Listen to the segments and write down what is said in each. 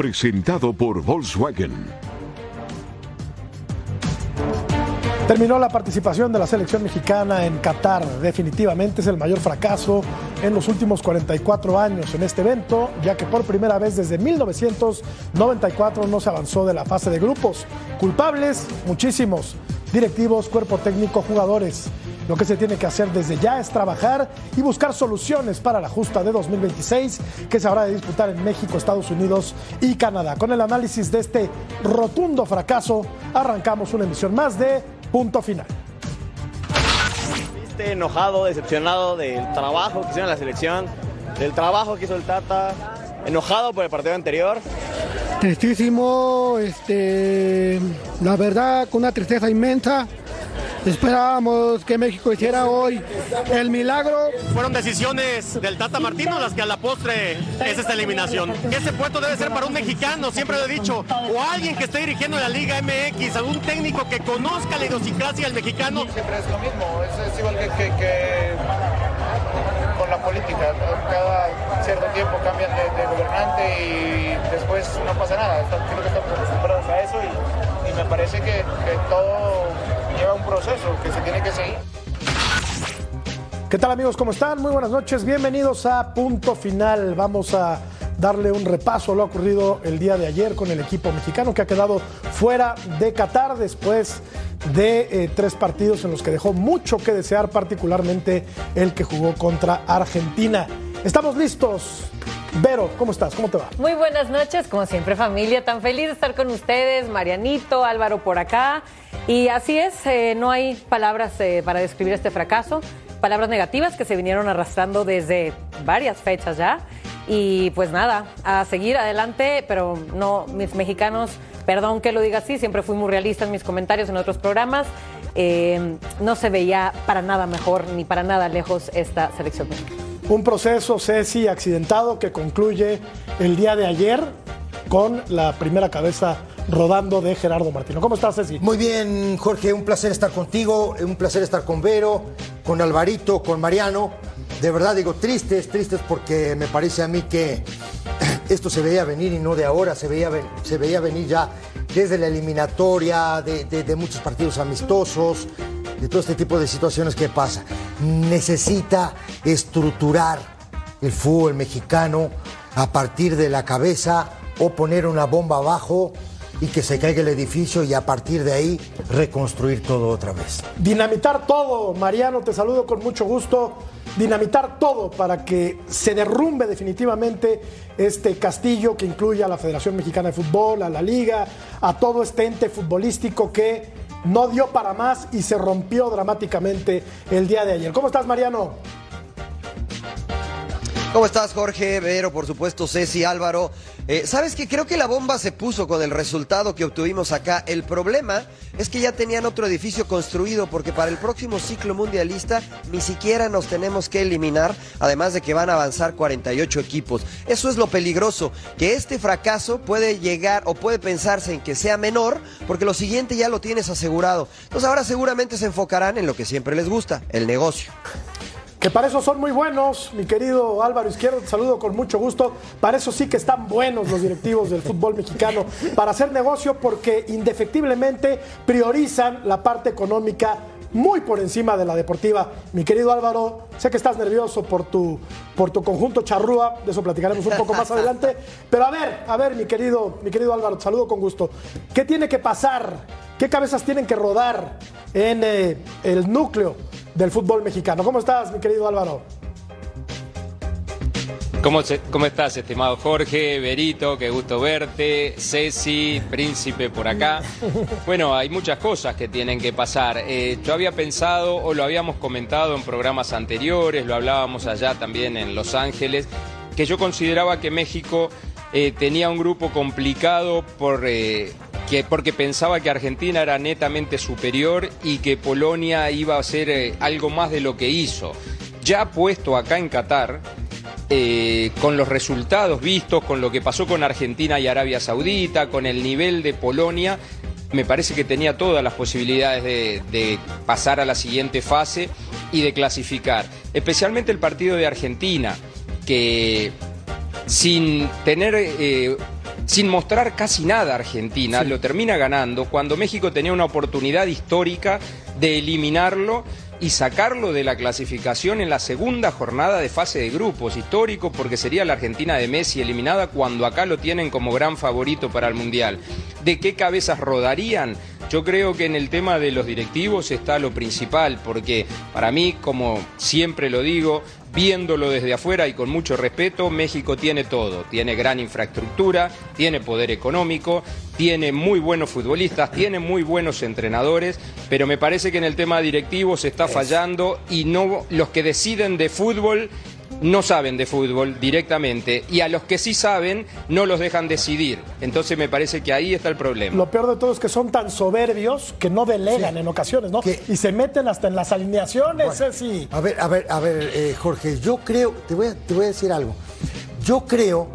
presentado por Volkswagen. Terminó la participación de la selección mexicana en Qatar. Definitivamente es el mayor fracaso en los últimos 44 años en este evento, ya que por primera vez desde 1994 no se avanzó de la fase de grupos. Culpables, muchísimos. Directivos, cuerpo técnico, jugadores. Lo que se tiene que hacer desde ya es trabajar y buscar soluciones para la justa de 2026 que se habrá de disputar en México, Estados Unidos y Canadá. Con el análisis de este rotundo fracaso, arrancamos una emisión más de Punto final. Viste enojado, decepcionado del trabajo que hicieron en la selección, del trabajo que hizo el Tata, enojado por el partido anterior. Tristísimo, este, la verdad, con una tristeza inmensa. Esperábamos que México hiciera hoy el milagro. Fueron decisiones del Tata Martino las que a la postre es esta eliminación. Ese puesto debe ser para un mexicano, siempre lo he dicho, o alguien que esté dirigiendo la Liga MX, algún técnico que conozca la idiosincrasia del mexicano. Siempre es lo mismo, es, igual que, con la política. Cada cierto tiempo cambian de, gobernante y después no pasa nada. Creo que estamos acostumbrados a eso y, me parece que, que todo lleva un proceso que se tiene que seguir. ¿Qué tal amigos? ¿Cómo están? Muy buenas noches. Bienvenidos a Punto Final. Vamos a darle un repaso a lo ocurrido el día de ayer con el equipo mexicano que ha quedado fuera de Qatar después de eh, tres partidos en los que dejó mucho que desear, particularmente el que jugó contra Argentina. Estamos listos. Vero, ¿cómo estás? ¿Cómo te va? Muy buenas noches, como siempre familia, tan feliz de estar con ustedes, Marianito, Álvaro por acá. Y así es, eh, no hay palabras eh, para describir este fracaso, palabras negativas que se vinieron arrastrando desde varias fechas ya. Y pues nada, a seguir adelante, pero no, mis mexicanos, perdón que lo diga así, siempre fui muy realista en mis comentarios en otros programas. Eh, no se veía para nada mejor ni para nada lejos esta selección mexicana. Un proceso, Ceci, accidentado que concluye el día de ayer con la primera cabeza rodando de Gerardo Martino. ¿Cómo estás, Ceci? Muy bien, Jorge, un placer estar contigo, un placer estar con Vero, con Alvarito, con Mariano. De verdad digo, tristes, tristes porque me parece a mí que esto se veía venir y no de ahora, se veía, se veía venir ya desde la eliminatoria, de, de muchos partidos amistosos, de todo este tipo de situaciones que pasa. Necesita estructurar el fútbol mexicano a partir de la cabeza o poner una bomba abajo y que se caiga el edificio y a partir de ahí reconstruir todo otra vez. Dinamitar todo, Mariano, te saludo con mucho gusto. Dinamitar todo para que se derrumbe definitivamente este castillo que incluye a la Federación Mexicana de Fútbol, a la Liga, a todo este ente futbolístico que no dio para más y se rompió dramáticamente el día de ayer. ¿Cómo estás, Mariano? ¿Cómo estás, Jorge? Vero, por supuesto, Ceci, Álvaro. Eh, Sabes que creo que la bomba se puso con el resultado que obtuvimos acá. El problema es que ya tenían otro edificio construido porque para el próximo ciclo mundialista ni siquiera nos tenemos que eliminar, además de que van a avanzar 48 equipos. Eso es lo peligroso, que este fracaso puede llegar o puede pensarse en que sea menor porque lo siguiente ya lo tienes asegurado. Entonces ahora seguramente se enfocarán en lo que siempre les gusta, el negocio que para eso son muy buenos, mi querido Álvaro Izquierdo, te saludo con mucho gusto. Para eso sí que están buenos los directivos del fútbol mexicano, para hacer negocio porque indefectiblemente priorizan la parte económica muy por encima de la deportiva. Mi querido Álvaro, sé que estás nervioso por tu, por tu conjunto charrúa, de eso platicaremos un poco más adelante, pero a ver, a ver, mi querido, mi querido Álvaro, te saludo con gusto. ¿Qué tiene que pasar? ¿Qué cabezas tienen que rodar en eh, el núcleo del fútbol mexicano. ¿Cómo estás, mi querido Álvaro? ¿Cómo, ¿Cómo, estás, estimado Jorge, Berito? Qué gusto verte. Ceci, Príncipe por acá. Bueno, hay muchas cosas que tienen que pasar. Eh, yo había pensado, o lo habíamos comentado en programas anteriores, lo hablábamos allá también en Los Ángeles, que yo consideraba que México eh, tenía un grupo complicado por... Eh, porque pensaba que Argentina era netamente superior y que Polonia iba a hacer eh, algo más de lo que hizo. Ya puesto acá en Qatar, eh, con los resultados vistos, con lo que pasó con Argentina y Arabia Saudita, con el nivel de Polonia, me parece que tenía todas las posibilidades de, pasar a la siguiente fase y de clasificar. Especialmente el partido de Argentina, que sin tener... Eh, sin mostrar casi nada a Argentina, lo termina ganando cuando México tenía una oportunidad histórica de eliminarlo y sacarlo de la clasificación en la segunda jornada de fase de grupos, histórico porque sería la Argentina de Messi eliminada cuando acá lo tienen como gran favorito para el Mundial. ¿De qué cabezas rodarían? Yo creo que en el tema de los directivos está lo principal, porque para mí, como siempre lo digo, viéndolo desde afuera y con mucho respeto, México tiene todo. Tiene gran infraestructura, tiene poder económico, tiene muy buenos futbolistas, tiene muy buenos entrenadores, pero me parece que en el tema directivo se está fallando y no los que deciden de fútbol no saben de fútbol directamente y a los que sí saben no los dejan decidir. Entonces me parece que ahí está el problema. Lo peor de todo es que son tan soberbios que no delegan en ocasiones, ¿no? Y se meten hasta en las alineaciones, Ceci. A ver, a ver, a ver, eh, Jorge, yo creo, te voy, a, te voy a decir algo. Yo creo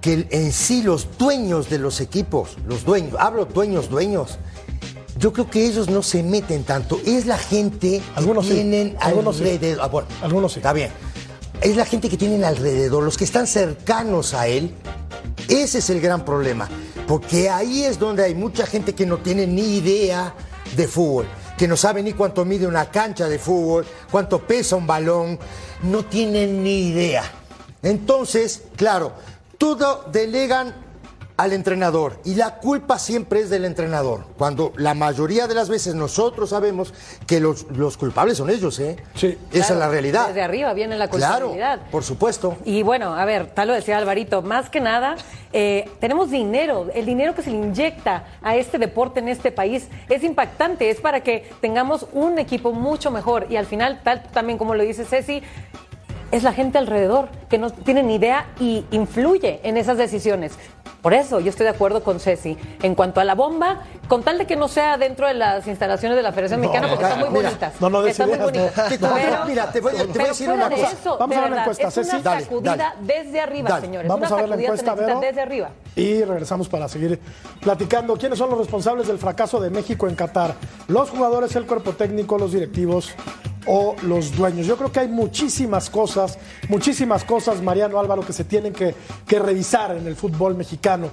que en sí los dueños de los equipos, los dueños, hablo dueños, dueños, yo creo que ellos no se meten tanto. Es la gente Algunos que sí, tienen algunos sí. alrededor. ah, bueno, Algunos sí. Está bien. Es la gente que tienen alrededor, los que están cercanos a él. Ese es el gran problema. Porque ahí es donde hay mucha gente que no tiene ni idea de fútbol, que no sabe ni cuánto mide una cancha de fútbol, cuánto pesa un balón, no tienen ni idea. Entonces, claro, todo delegan al entrenador y la culpa siempre es del entrenador, cuando la mayoría de las veces nosotros sabemos que los, los culpables son ellos, ¿eh? Sí. Esa es Claro, la realidad. Desde arriba viene la Claro, culpabilidad. por supuesto. Y bueno, a ver, tal lo decía Alvarito, más que nada, eh, tenemos dinero, el dinero que se le inyecta a este deporte en este país es impactante, es para que tengamos un equipo mucho mejor y al final, tal también como lo dice Ceci, es la gente alrededor que no tiene ni idea y influye en esas decisiones. Por eso yo estoy de acuerdo con Ceci. En cuanto a la bomba, con tal de que no sea dentro de las instalaciones de la Federación No, Mexicana, porque están muy mira, bonitas. no, no están Mira, te voy a- te voy a pero decir una cosa. eso, Vamos a ver la encuesta, es una Ceci. Dale, sacudida dale. desde arriba, Dale. señores. Vamos una a ver la encuesta, Vero. desde arriba. Y regresamos para seguir platicando. ¿Quiénes son los responsables del fracaso de México en Qatar? ¿Los jugadores, el cuerpo técnico, los directivos o los dueños? Yo creo que hay muchísimas cosas, muchísimas cosas, Mariano Álvaro, que se tienen que, que revisar en el fútbol mexicano.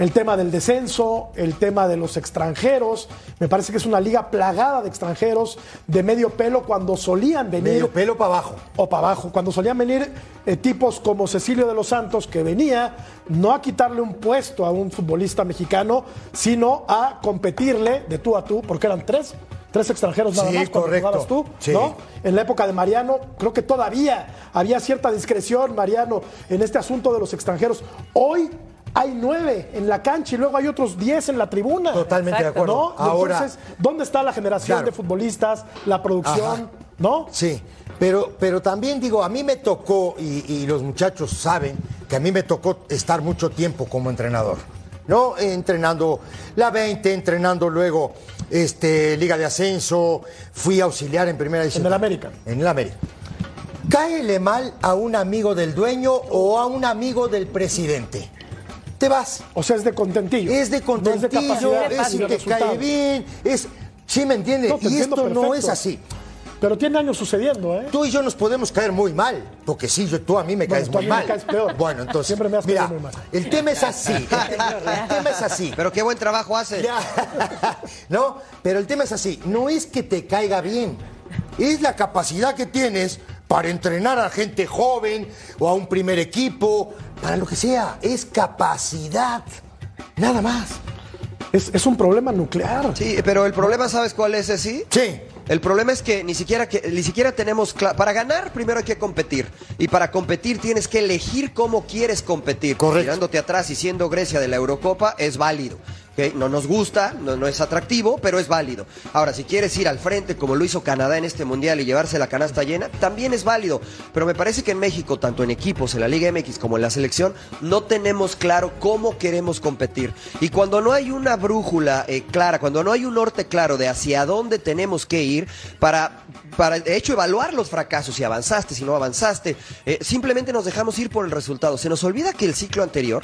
El tema del descenso, el tema de los extranjeros. Me parece que es una liga plagada de extranjeros de medio pelo cuando solían venir Medio pelo para abajo. o para abajo. Cuando solían venir eh, tipos como Cecilio de los Santos, que venía no a quitarle un puesto a un futbolista mexicano, sino a competirle de tú a tú, porque eran tres. Tres extranjeros nada Sí, más cuando correcto. jugabas tú, Sí. ¿no? En la época de Mariano, creo que todavía había cierta discreción, Mariano, en este asunto de los extranjeros. Hoy hay nueve en la cancha y luego hay otros diez en la tribuna. Totalmente de acuerdo. ¿No? Ahora, Entonces, ¿dónde está la generación Claro. de futbolistas, la producción? Ajá. ¿No? Sí, pero, pero también digo, a mí me tocó, y, y los muchachos saben, que a mí me tocó estar mucho tiempo como entrenador. ¿No? Entrenando la 20, entrenando luego este, Liga de Ascenso, fui auxiliar en primera división. En el América. En el América. Cáele mal a un amigo del dueño o a un amigo del presidente. Te vas. O sea, es de contentillo. Es de No contentillo, es de que resultado. cae bien, es... ¿Sí me entiendes? No, te y esto no es así. Pero tiene años sucediendo, ¿eh? Tú y yo nos podemos caer muy mal, porque sí, yo, tú a mí me Bueno, caes tú a muy mí me mal. caes peor. Bueno, entonces, Siempre me has mira, caído muy mal. el tema es así. El, el tema es así. Pero qué buen trabajo hace. Ya. no, pero el tema es así. No es que te caiga bien, es la capacidad que tienes para entrenar a gente joven o a un primer equipo, para lo que sea. Es capacidad, nada más. Es, es un problema nuclear. Sí, pero el problema, ¿sabes cuál es, sí? Sí. El problema es que ni siquiera que ni siquiera tenemos para ganar primero hay que competir y para competir tienes que elegir cómo quieres competir. Correcto. Tirándote atrás y siendo Grecia de la Eurocopa es válido. No nos gusta, no, no es atractivo, pero es válido. Ahora, si quieres ir al frente como lo hizo Canadá en este mundial y llevarse la canasta llena, también es válido. Pero me parece que en México, tanto en equipos, en la Liga MX como en la selección, no tenemos claro cómo queremos competir. Y cuando no hay una brújula eh, clara, cuando no hay un norte claro de hacia dónde tenemos que ir para, para de hecho, evaluar los fracasos, si avanzaste, si no avanzaste, eh, simplemente nos dejamos ir por el resultado. Se nos olvida que el ciclo anterior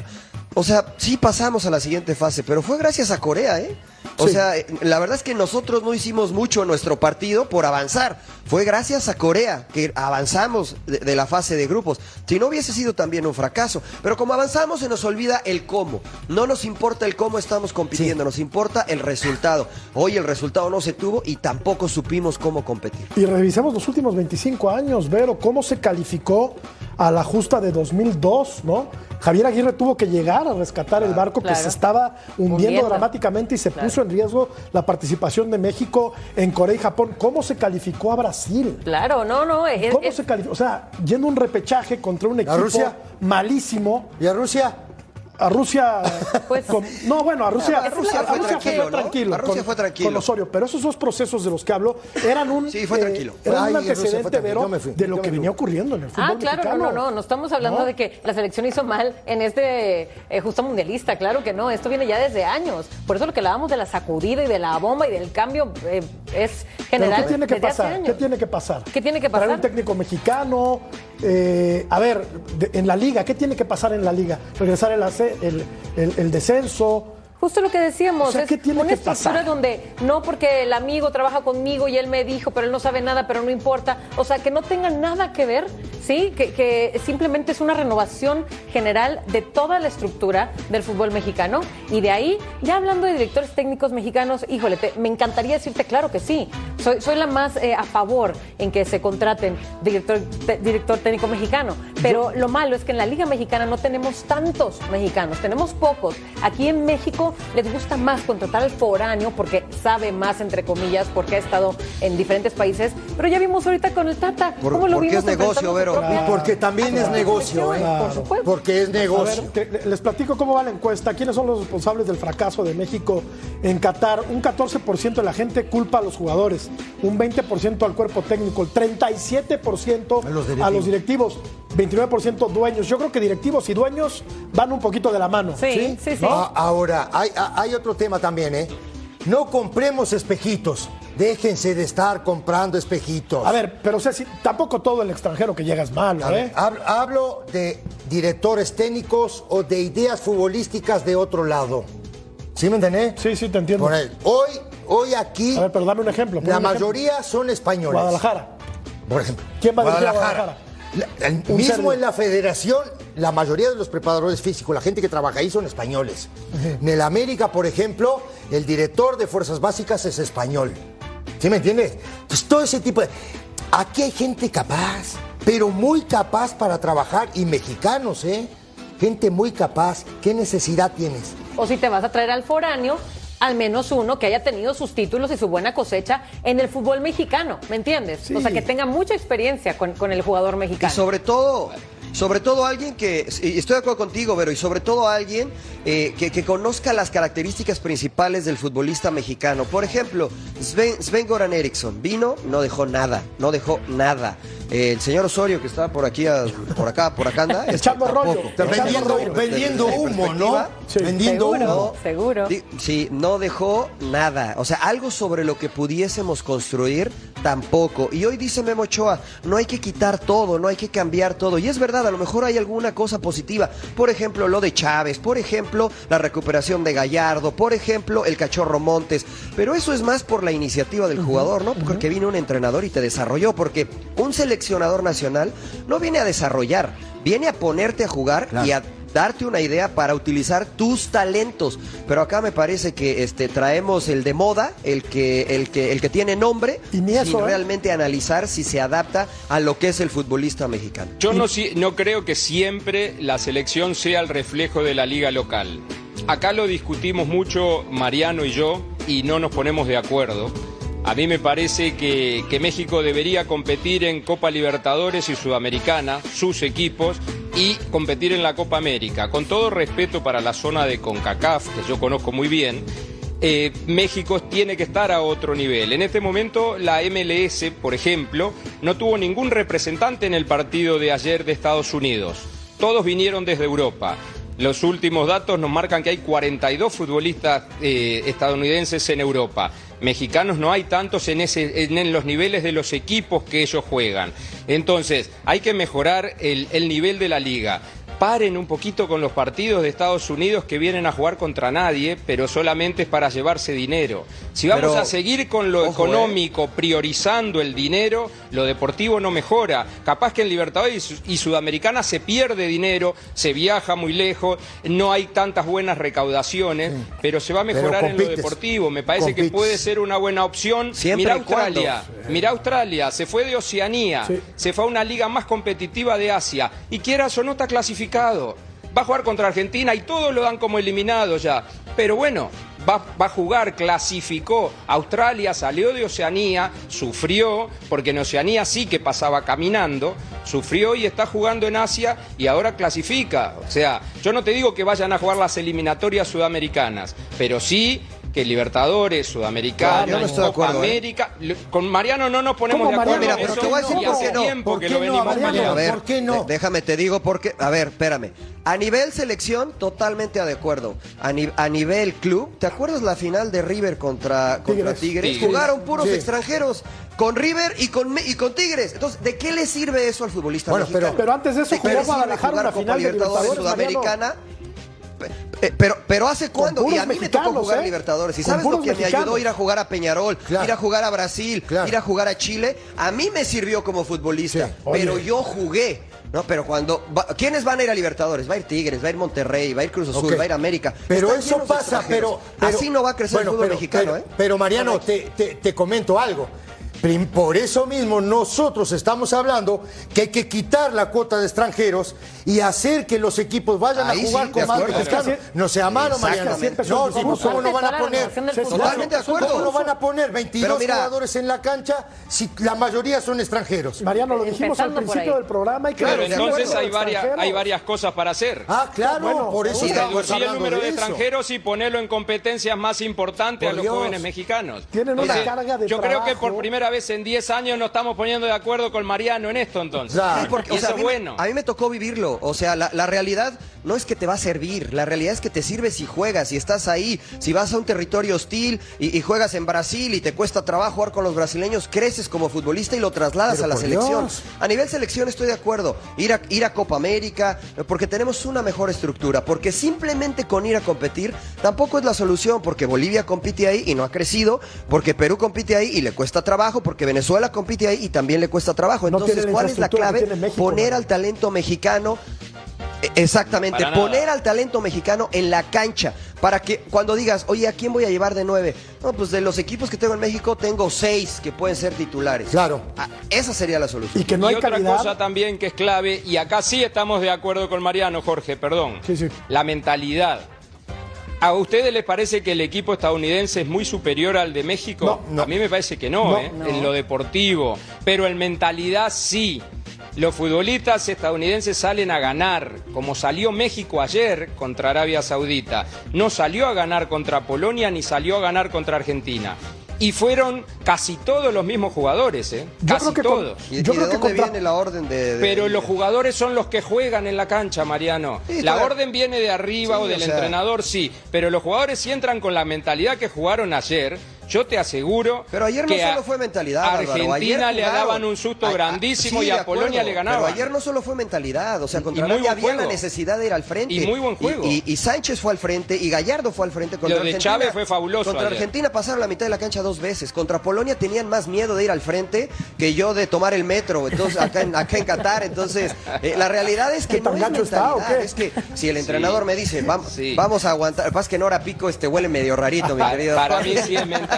o sea, sí pasamos a la siguiente fase, pero fue gracias a Corea, ¿eh? O Sí. sea, la verdad es que nosotros no hicimos mucho en nuestro partido por avanzar. Fue gracias a Corea que avanzamos de, de la fase de grupos. Si no hubiese sido también un fracaso. Pero como avanzamos se nos olvida el cómo. No nos importa el cómo estamos compitiendo, nos importa el resultado. Hoy el resultado no se tuvo y tampoco supimos cómo competir. Y revisemos los últimos 25 años, Vero, cómo se calificó a la justa de 2002, ¿no? Javier Aguirre tuvo que llegar a rescatar el barco claro. que se estaba hundiendo Hundiendo. dramáticamente y se Claro. puso en riesgo la participación de México en Corea y Japón. ¿Cómo se calificó a Brasil? Claro, no, no. es- ¿Cómo es- se calificó? O sea, yendo un repechaje contra un equipo Rusia? malísimo. ¿Y a Rusia? A Rusia. Pues- con- no, bueno, a Rusia. A Rusia fue tranquilo, ¿no? A Rusia con- fue tranquilo. Con Osorio. Pero esos dos procesos de los que hablo eran un. Sí, fue tranquilo. Eran Ay, un en Rusia fue antecedente, tranquilo. Vero, fui, de lo que venía ocurriendo en el fútbol Ah, claro, mexicano. no, no, no, no estamos hablando ¿No? de que la selección hizo mal en este eh, justo mundialista, claro que no, esto viene ya desde años. Por eso lo que hablábamos de la sacudida y de la bomba y del cambio eh, es general. ¿Qué tiene que desde pasar? ¿Qué tiene que pasar? ¿Qué tiene que Traer pasar? un técnico mexicano. eh, a ver, de- en la liga, ¿qué tiene que pasar en la liga? Regresar el, ace- el, descenso. Justo lo que decíamos, O sea, es ¿qué tiene una que estructura pasar? donde no porque el amigo trabaja conmigo y él me dijo, pero él no sabe nada, pero no importa. O sea, que no tenga nada que ver, ¿sí? Que, que simplemente es una renovación general de toda la estructura del fútbol mexicano. Y de ahí, ya hablando de directores técnicos mexicanos, híjole, te- me encantaría decirte, claro que sí. Soy, soy la más eh, a favor en que se contraten director, te- director técnico mexicano. Pero lo malo es que en la Liga Mexicana no tenemos tantos mexicanos, tenemos pocos. Aquí en México les gusta más contratar al foráneo porque sabe más, entre comillas, porque ha estado en diferentes países. Pero ya vimos ahorita con el Tata. Por- cómo lo porque vimos es negocio, Vero. propia- Y porque también es negocio, ¿eh? Por supuesto. Porque es A negocio. ver, te- les platico cómo va la encuesta. ¿Quiénes son los responsables del fracaso de México en Qatar? Un 14% de la gente culpa a los jugadores, un 20% al cuerpo técnico, el 37% A los a los directivos, 29% dueños. Yo creo que directivos y dueños van un poquito de la mano. Sí, sí, sí. Ah, ahora, hay, hay otro tema también, ¿eh? No compremos espejitos. Déjense de estar comprando espejitos. A ver, pero Ceci, tampoco todo el extranjero que llega es malo, A ver, ¿eh? hab- hablo de directores técnicos o de ideas futbolísticas de otro lado. ¿Sí me entendés? Sí, sí, te entiendo. Hoy, hoy aquí, A ver, pero dame un ejemplo. la un ejemplo. mayoría son españoles. Guadalajara. Por ejemplo. ¿Quién va a dirigir a Guadalajara? La- el mismo en la federación, la mayoría de los preparadores físicos, la gente que trabaja ahí son españoles. En el América, por ejemplo, el director de fuerzas básicas es español. ¿Sí me entiendes? Entonces, todo ese tipo de... Aquí hay gente capaz, pero muy capaz para trabajar y mexicanos, ¿eh? Gente muy capaz. ¿Qué necesidad tienes? O si te vas a traer al foráneo, al menos uno que haya tenido sus títulos y su buena cosecha en el fútbol mexicano, ¿me entiendes? Sí. O sea, que tenga mucha experiencia con, con el jugador Y mexicano. sobre todo, sobre todo alguien que, y estoy de acuerdo contigo, pero y sobre todo alguien eh, que, que conozca las características principales del futbolista mexicano. Por ejemplo, Sven, Sven Goran Eriksson vino, no dejó nada, no dejó nada. Eh, el señor Osorio que está por aquí, a- por acá, por acá anda. este, Echando rollo. vendiendo humo, ¿no? Sí. Vendiendo seguro, humo. seguro. Sí, no dejó nada. O sea, algo sobre lo que pudiésemos construir, tampoco. Y hoy dice Memo Ochoa, no hay que quitar todo, no hay que cambiar todo. Y es verdad, a lo mejor hay alguna cosa positiva. Por ejemplo, lo de Chávez, por ejemplo, la recuperación de Gallardo, por ejemplo, el cachorro Montes. Pero eso es más por la iniciativa del jugador, ¿no? Porque vino un entrenador y te desarrolló. Porque un seleccionador nacional no viene a desarrollar, viene a ponerte a jugar y a darte una idea para utilizar tus talentos. Pero acá me parece que este traemos el de moda, el que el que el que tiene nombre, Y ni eso, sin ¿eh? realmente analizar si se adapta a lo que es el futbolista mexicano. Yo no, no creo que siempre la selección sea el reflejo de la liga local. Acá lo discutimos mucho Mariano y yo y no nos ponemos de acuerdo. A mí me parece que, México debería competir en Copa Libertadores y Sudamericana, sus equipos, y competir en la Copa América. Con todo respeto para la zona de CONCACAF, que yo conozco muy bien, eh, México tiene que estar a otro nivel. En este momento la MLS, por ejemplo, no tuvo ningún representante en el partido de ayer de Estados Unidos. Todos vinieron desde Europa. Los últimos datos nos marcan que hay 42 futbolistas eh, estadounidenses en Europa. Mexicanos no hay tantos en, ese, en, los niveles de los equipos que ellos juegan. Entonces, hay que mejorar el, el nivel de la liga. Paren un poquito con los partidos de Estados Unidos que vienen a jugar contra nadie, pero solamente es para llevarse dinero. Si vamos Pero, a seguir con lo ojo, económico, priorizando el dinero, lo deportivo no mejora. Capaz que en Libertadores y, Su- y Sudamericana se pierde dinero, se viaja muy lejos, no hay tantas buenas recaudaciones, pero se va a mejorar en lo deportivo. Me parece que puede ser una buena opción. Siempre Mira y cuando. Australia, mira Australia, se fue de Oceanía, Sí. se fue a una liga más competitiva de Asia y quieras o no está clasificado. Va a jugar contra Argentina y todos lo dan como eliminado ya. Pero bueno, va, va a jugar, clasificó. Australia salió de Oceanía, sufrió, porque en Oceanía sí que pasaba caminando, sufrió y está jugando en Asia y ahora clasifica. O sea, yo no te digo que vayan a jugar las eliminatorias sudamericanas, pero sí que Libertadores, Sudamericana, no de Copa acuerdo, ¿eh? América. Con Mariano no nos ponemos ¿Cómo, de acuerdo Mira, pero te voy a decir por qué no. ¿Por qué no, venimos Mariano? A peleando. ver, ¿Por qué no? de- déjame te digo porque, a ver, espérame. A nivel selección, totalmente de acuerdo. A, ni- a nivel club, ¿te acuerdas la final de River contra, contra Tigres. Tigres? Tigres. Jugaron puros Sí. extranjeros con River y con, y con Tigres. Entonces, ¿de qué le sirve eso al futbolista Bueno, mexicano? pero- pero antes de eso ¿De qué jugó Guadalajara una Copa final de Libertadores Libertadores, Sudamericana? Pero, pero hace cuándo, y a mí me tocó jugar ¿eh? Libertadores. ¿Y sabes lo que me ayudó ir a jugar a Peñarol, Claro. ir a jugar a Brasil, Claro. ir a jugar a Chile? A mí me sirvió como futbolista, Sí. pero yo jugué. No, pero cuando va- ¿quiénes van a ir a Libertadores? Va a ir Tigres, va a ir Monterrey, va a ir Cruz Azul, va a ir América. Pero Están eso pasa, pero, pero- así no va a crecer bueno, el fútbol pero- mexicano, pero- ¿eh? Pero Mariano, te, te- te comento algo. Por eso mismo nosotros estamos hablando que hay que quitar la cuota de extranjeros y hacer que los equipos vayan Ahí a jugar sí, con de más mexicanos. No sea malo, Mariano. No, ¿cómo, no van a poner? Totalmente de acuerdo. ¿Cómo no van a poner 22 Pero mira- jugadores en la cancha si la mayoría son extranjeros? Mariano, lo dijimos al principio del programa. Pero Claro, de entonces hay varias, hay varias cosas para hacer. Ah, claro, Bueno, por eso estamos Reducir el hablando número de, eso. extranjeros y ponerlo en competencias más importantes Por a los Dios. jóvenes mexicanos. Tienen una carga de Yo creo que por primera vez en 10 años nos estamos poniendo de acuerdo con Mariano en esto entonces. Claro. Sí, porque, Y o sea, eso a es mí, me- bueno. a mí me tocó vivirlo. O sea, la, la realidad no es que te va a servir. La realidad es que te sirve si juegas, si estás ahí, si vas a un territorio hostil y, y juegas en Brasil y te cuesta trabajo jugar con los brasileños, creces como futbolista y lo trasladas Pero a la selección. Dios. A nivel selección estoy de acuerdo. Ir a, ir a Copa América, porque tenemos una mejor estructura. Porque simplemente con ir a competir tampoco es la solución. Porque Bolivia compite ahí y no ha crecido. Porque Perú compite ahí y le cuesta trabajo. Porque Venezuela compite ahí y también le cuesta trabajo. Entonces, ¿cuál es la clave? México, Poner ¿no? al talento mexicano. Exactamente, poner al talento mexicano en la cancha para que cuando digas, oye, ¿a quién voy a llevar de nueve? No, pues de los equipos que tengo en México tengo seis que pueden ser titulares. Claro. Ah, esa sería la solución. Y que no y hay otra calidad. cosa también que es clave, y acá sí estamos de acuerdo con Mariano, Jorge, perdón. Sí, sí. La mentalidad. ¿A ustedes les parece que el equipo estadounidense es muy superior al de México? No, no. A mí me parece que no, No. ¿eh? en lo deportivo. Pero en mentalidad sí. Los futbolistas estadounidenses salen a ganar, como salió México ayer contra Arabia Saudita. No salió a ganar contra Polonia ni salió a ganar contra Argentina. Y fueron casi todos los mismos jugadores, ¿eh? Yo Casi creo que con- todos. ¿Y, Yo y creo de que dónde contra- viene la orden de...? de- Pero los jugadores son los que juegan en la cancha, Mariano. Sí, la claro. orden viene de arriba Sí, o del o sea. entrenador, sí. Pero los jugadores si entran con la mentalidad que jugaron ayer. Yo te aseguro Pero ayer no que a solo fue mentalidad, Álvaro, Argentina ayer le jugaron. daban un susto ah, grandísimo sí, y a Polonia acuerdo, le ganaban. Pero ayer no solo fue mentalidad, o sea, contra Arabia había la juego. necesidad de ir al frente. Y muy buen juego. Y, y Sánchez fue al frente y Gallardo fue al frente contra Lo de Argentina. Chávez fue fabuloso Contra ayer. Argentina pasaron la mitad de la cancha dos veces. Contra Polonia tenían más miedo de ir al frente que yo de tomar el metro. Entonces, acá en, acá en Qatar. Entonces, eh, la realidad es que ¿Qué tan no es gacho está, o mentalidad. qué? Es que si el entrenador me dice, vamos, Sí. vamos a aguantar. Pasa que en hora pico este huele medio rarito, mi querido. Para mí sí es mentalidad.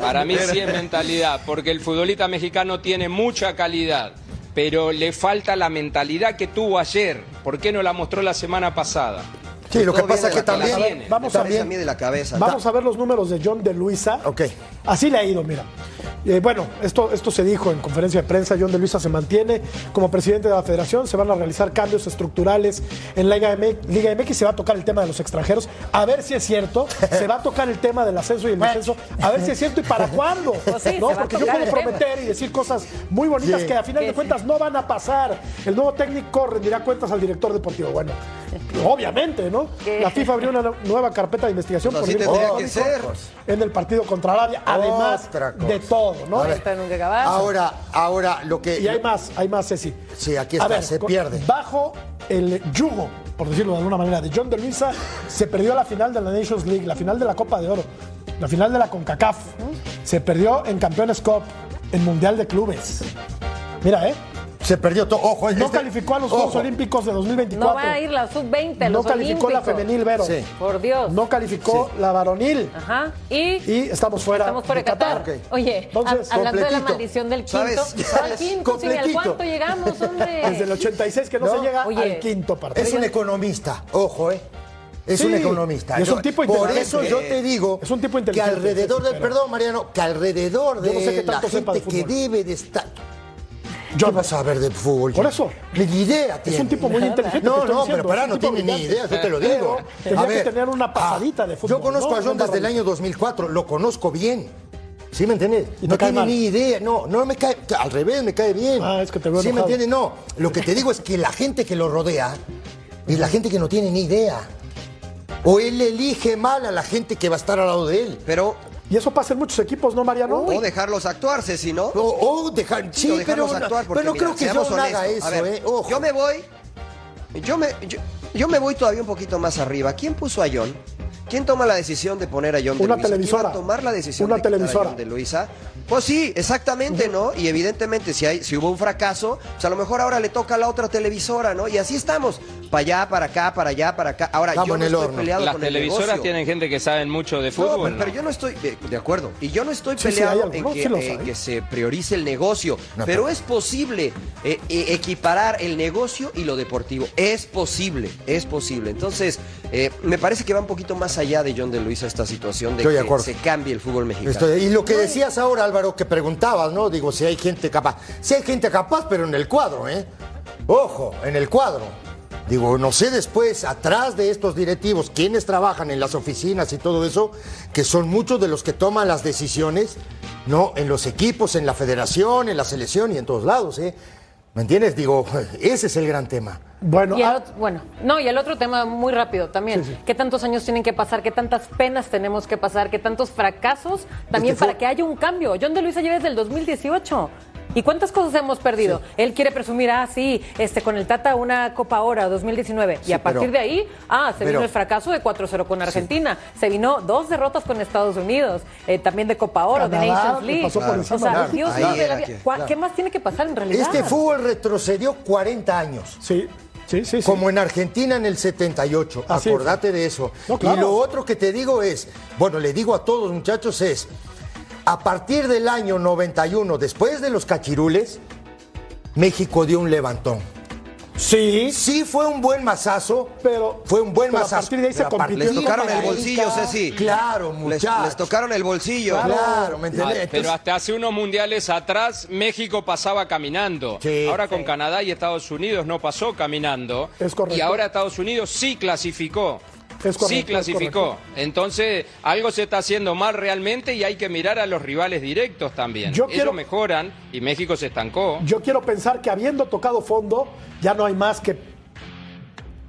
Para mí sí es mentalidad. Porque el futbolista mexicano tiene mucha calidad. Pero le falta la mentalidad que tuvo ayer. ¿Por qué no la mostró la semana pasada? Sí, lo que pasa viene que también... Vamos a ver. de la cabeza. Vamos a ver los números de John de Luisa. Ok. Así le ha ido, mira. Eh, bueno, esto, esto se dijo en conferencia de prensa. John de Luisa se mantiene como presidente de la federación. Se van a realizar cambios estructurales en la Liga MX. Liga MX se va a tocar el tema de los extranjeros. A ver si es cierto. Se va a tocar el tema del ascenso y el descenso. A ver si es cierto y para cuándo. Pues sí, ¿No? Porque yo puedo prometer y decir cosas muy bonitas Sí. que a final Sí, de sí. cuentas no van a pasar. El nuevo técnico rendirá cuentas al director deportivo. Bueno, obviamente, ¿no? La FIFA abrió una nueva carpeta de investigación por vínculo tendría que ser. En el partido contra Arabia, además de todo, ¿no? Ver. Ahora, ahora lo que... Y hay más, hay más, Ceci. Sí, aquí está, ver, se pierde. Bajo el yugo, por decirlo de alguna manera, de John de Luisa, se perdió la final de la Nations League, la final de la Copa de Oro, la final de la CONCACAF, se perdió en Campeones Cup, en Mundial de Clubes. Mira, ¿eh? Se perdió todo. Ojo, No este- calificó a los Juegos. Olímpicos de 2024. No va a ir la sub-20 a No los calificó la Olímpicos. femenil, Vero. Sí. Por Dios. No calificó la varonil. Ajá. Y Y estamos fuera, estamos fuera de Qatar. Ok. Oye, Entonces, hab- hablando de la completito. maldición del quinto. ¿Sabes? ¿Cuál ¿Sabes? quinto? Ni al Completito. cuánto llegamos, hombre. Desde el 86 que no, No. se llega Oye, al quinto partido. Es un economista, ojo, ¿eh? Es Sí, un economista. es un tipo Por inteligente. eso yo te digo Es un tipo que inteligente, alrededor sí, del, perdón Mariano, que alrededor Yo no sé de qué la de gente que debe de estar... Yo ¿Qué no. vas a ver de fútbol? Por eso. Ni idea tiene. Es un tipo muy inteligente. te No, no, diciendo, pero un no tiene ni idea, yo te lo digo. Tenía que tener una pasadita ah, de fútbol. Yo conozco ¿no? a John desde el año 2004, lo conozco bien. ¿Sí me entiendes? ¿Y te no tiene mal? ni idea, no, no me cae, al revés, me cae bien. Ah, es que te veo ¿Sí me entiendes? No, lo que te digo es que la gente que lo rodea es la gente que no tiene ni idea. O él elige mal a la gente que va a estar al lado de él. Pero, Y eso pasa en muchos equipos, ¿no, Mariano? o dejarlos actuarse, si no. O, o dejar, sí, o pero, actuar, porque, pero no mira, creo que John haga eso, ver, ¿eh? Ojo. Yo me voy, yo me, yo, yo me voy todavía un poquito más arriba. ¿Quién puso a John? ¿Quién toma la decisión de poner a John de Una Luisa? televisora. ¿Quién va a tomar la decisión Una de quitar a televisora. John de Luisa? Pues sí, exactamente, ¿no? Y evidentemente si hay, si hubo un fracaso, pues a lo mejor ahora le toca a la otra televisora, ¿no? Y así estamos, para allá, para acá, para allá, para acá. Ahora Estamos yo en no el estoy horno. peleado Las con el televisoras tienen gente que saben mucho de No, fútbol. pero, ¿no? pero yo no estoy de, de acuerdo. Y yo no estoy Sí, peleado en que, eh, se priorice el negocio. No, pero pero- es posible eh, eh, equiparar el negocio y lo deportivo. Es posible, es posible. Entonces, eh, me parece que va un poquito más allá de John de Luisa esta situación de Estoy que se cambie el fútbol mexicano. Estoy- y lo que decías ahora, Álvaro, que preguntabas, ¿no? Digo, si hay gente capaz. Si hay gente capaz, pero en el cuadro, ¿eh? Ojo, en el cuadro. Digo, no sé después, atrás de estos directivos, quienes trabajan en las oficinas y todo eso, que son muchos de los que toman las decisiones, ¿no? En los equipos, en la federación, en la selección y en todos lados, ¿eh? ¿Me entiendes? Digo, ese es el gran tema. Bueno, Y el ah, otro- bueno, no, y el otro tema muy rápido también. ¿Qué tantos años tienen que pasar? ¿Qué tantas penas tenemos que pasar? ¿Qué tantos fracasos también Este fue- para que haya un cambio? John de Luisa lleva desde el 2018. ¿Y cuántas cosas hemos perdido? Él quiere presumir, ah, sí, este, con el Tata una Copa Ora 2019. y a partir pero- de ahí, ah, se pero- vino el fracaso de 4-0 con Argentina. Se vino dos derrotas con Estados Unidos. eh, también de Copa Oro, de Nations le League. pasó por o sea, claro. Dios Ahí mío de la era vida. que- ¿Cuá- claro. ¿Qué más tiene que pasar en realidad? Este fútbol retrocedió 40 años. sí, sí, sí. sí. Como en Argentina en el 78. Así es. Acordate de eso. No, claro. Y lo otro que te digo es, bueno, le digo a todos muchachos es, a partir del año 91, después de los cachirules, México dio un levantón. Sí, Sí fue un buen mazazo, pero fue un buen pero mazazo. a partir de ahí se Pero a partir- compitió. Les tocaron el bolsillo. Ceci. Claro, Les, muchachos. les tocaron el bolsillo. Claro, ¿me entendés? pero hasta hace unos mundiales atrás México pasaba caminando. Sí, ahora con Canadá y Estados Unidos no pasó caminando. Es correcto. Y ahora Estados Unidos sí clasificó. Correcto, sí clasificó. Entonces, algo se está haciendo mal realmente y hay que mirar a los rivales directos también. Yo Ellos quiero- mejoran y México se estancó. Yo quiero pensar que habiendo tocado fondo, ya no hay más que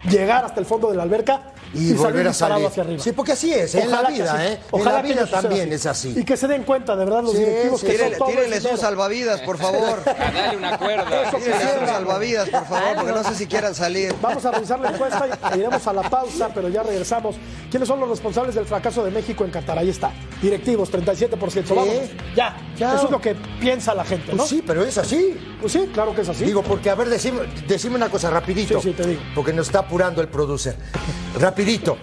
llegar hasta el fondo de la alberca y, salir volver a salir. hacia arriba. Sí, porque así es, en la que vida, ¿eh? ojalá en la que vida también es así. Y que se den cuenta, de verdad, los Sí, directivos sí. que son Tírenle, un salvavidas, por favor. A darle una cuerda. Tírenles un salvavidas, por favor, porque no sé si quieran salir. Vamos a revisar la encuesta y iremos a la pausa, pero ya regresamos. ¿Quiénes son los responsables del fracaso de México en Qatar? Ahí está. Directivos, 37%. Vamos. Ya. Ya. Eso es lo que piensa la gente, ¿no? Pues sí, pero es así. Pues sí, claro que es así. Digo, porque, a ver, decime, decime una cosa rapidito. Sí, sí, te digo. Porque nos está apurando el producer. Rapidito.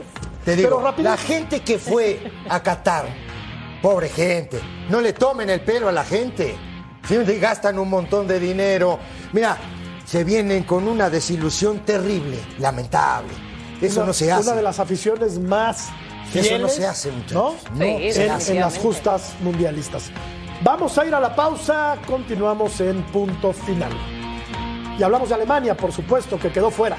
Te digo, la gente que fue a Qatar, pobre gente, no le tomen el pelo a la gente. Siempre gastan un montón de dinero. Mira, se vienen con una desilusión terrible, lamentable. Eso Una- no se hace. Una de las aficiones más Eso fieles, no se hace, muchachos. ¿no? No Sí, en, se en hace. las justas mundialistas. Vamos a ir a la pausa, continuamos en punto final. Y hablamos de Alemania, por supuesto, que quedó fuera.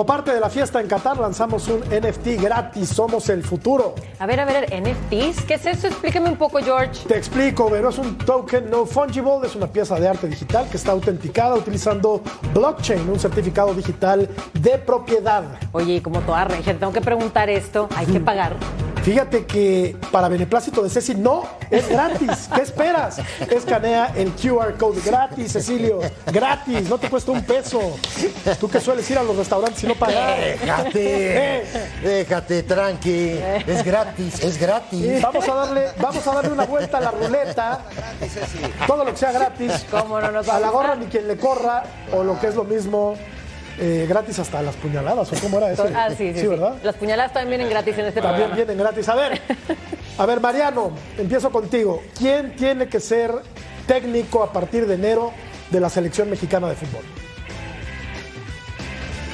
Como parte de la fiesta en Qatar, lanzamos un NFT gratis. Somos el futuro. A ver, a ver, NFTs, ¿qué es eso? Explíqueme un poco, George. Te explico, pero es un token no fungible, es una pieza de arte digital que está autenticada utilizando blockchain, un certificado digital de propiedad. Oye, y como toda regia, tengo que preguntar esto, ¿hay que pagar? Fíjate que para beneplácito de Ceci no, es gratis. ¿Qué esperas? Escanea el QR code gratis, Cecilio. Gratis, no te cuesta un peso. Tú que sueles ir a los restaurantes y no pagar. Déjate, déjate, tranqui. Es gratis, es gratis. Vamos a darle, vamos a darle una vuelta a la ruleta. Todo lo que sea gratis. ¿Cómo no nos va a a la gorra ni quien le corra, o lo que es lo mismo, eh, gratis hasta las puñaladas, ¿o cómo era eso? Ah, sí, sí, sí. ¿verdad? Las puñaladas también vienen gratis en este También programa. vienen gratis. A ver, a ver, Mariano, empiezo contigo. ¿Quién tiene que ser técnico a partir de enero de la selección mexicana de fútbol?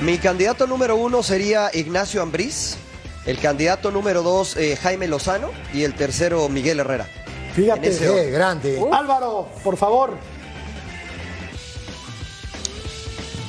Mi candidato número uno sería Ignacio Ambriz, el candidato número dos eh, Jaime Lozano y el tercero Miguel Herrera. Fíjate. Qué grande. Álvaro, por favor.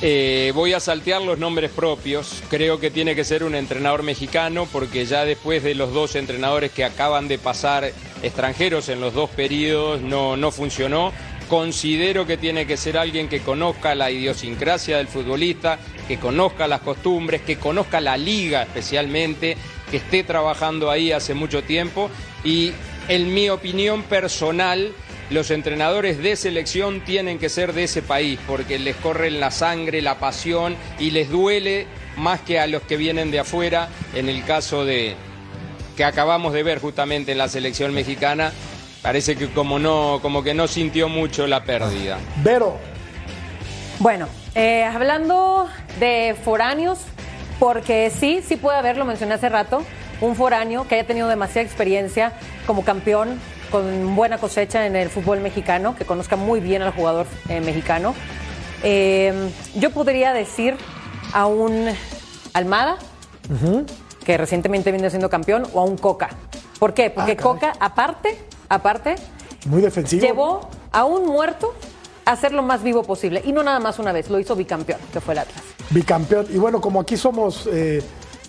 Eh, voy a saltear los nombres propios. Creo que tiene que ser un entrenador mexicano porque ya después de los dos entrenadores que acaban de pasar extranjeros en los dos periodos no, no funcionó. Considero que tiene que ser alguien que conozca la idiosincrasia del futbolista, que conozca las costumbres, que conozca la liga especialmente, que esté trabajando ahí hace mucho tiempo y en mi opinión personal los entrenadores de selección tienen que ser de ese país porque les corre en la sangre, la pasión y les duele más que a los que vienen de afuera en el caso de que acabamos de ver justamente en la selección mexicana. Parece que como no, como que no sintió mucho la pérdida. Vero, Bueno, eh, hablando de foráneos, porque sí, sí puede haber, lo mencioné hace rato, un foráneo que haya tenido demasiada experiencia como campeón, con buena cosecha en el fútbol mexicano, que conozca muy bien al jugador eh, mexicano. Eh, yo podría decir a un Almada, que recientemente viene siendo campeón, o a un Coca. ¿Por qué? Porque Ah. Coca, aparte, aparte, muy defensivo. llevó a un muerto a ser lo más vivo posible. Y no nada más una vez, lo hizo bicampeón, que fue el Atlas. bicampeón. Y bueno, como aquí somos eh,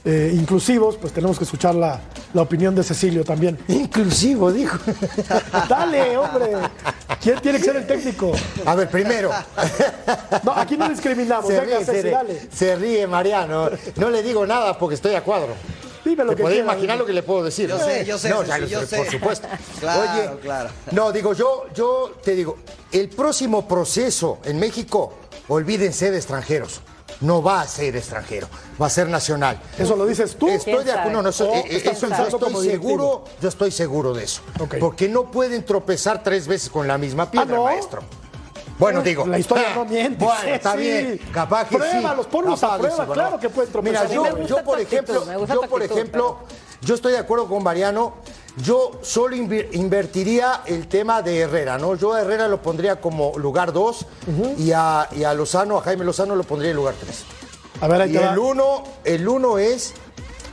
eh, inclusivos, pues tenemos que escuchar la, la opinión de Cecilio también. Inclusivo, dijo. Dale, hombre. ¿Quién tiene que ser el técnico? A ver, primero. No, aquí no discriminamos. Se Venga, ríe, se, Ceci, ríe, dale. se ríe Mariano. No le digo nada porque estoy a cuadro. Dime lo ¿Te que podés quiera, imaginar dime. lo que le puedo decir? Yo sé, yo sé, No, Ceci, ya lo yo sé, sé. por supuesto. Claro, Oye, claro. No, digo, yo, yo te digo, el próximo proceso en México, olvídense de extranjeros. No va a ser extranjero, va a ser nacional. ¿Eso lo dices tú? Estoy ¿Quién de acuerdo, no, no, estoy seguro, yo estoy seguro de eso. Porque no pueden tropezar tres veces con la misma piedra, ¿Ah, no? maestro. Bueno, digo. La historia ah, no miente. Bueno, Sí, está sí. bien. Capaz que Pruébalos, sí. ponlos a prueba, sí, claro que pueden tropezar. Mira, yo, yo, por ejemplo, yo por actitud, ejemplo, yo estoy de acuerdo con Mariano. Yo solo invertiría el tema de Herrera, ¿no? Yo a Herrera lo pondría como lugar dos y, a, y a Lozano, a Jaime Lozano lo pondría en lugar tres. A ver, ahí Y el uno, el uno es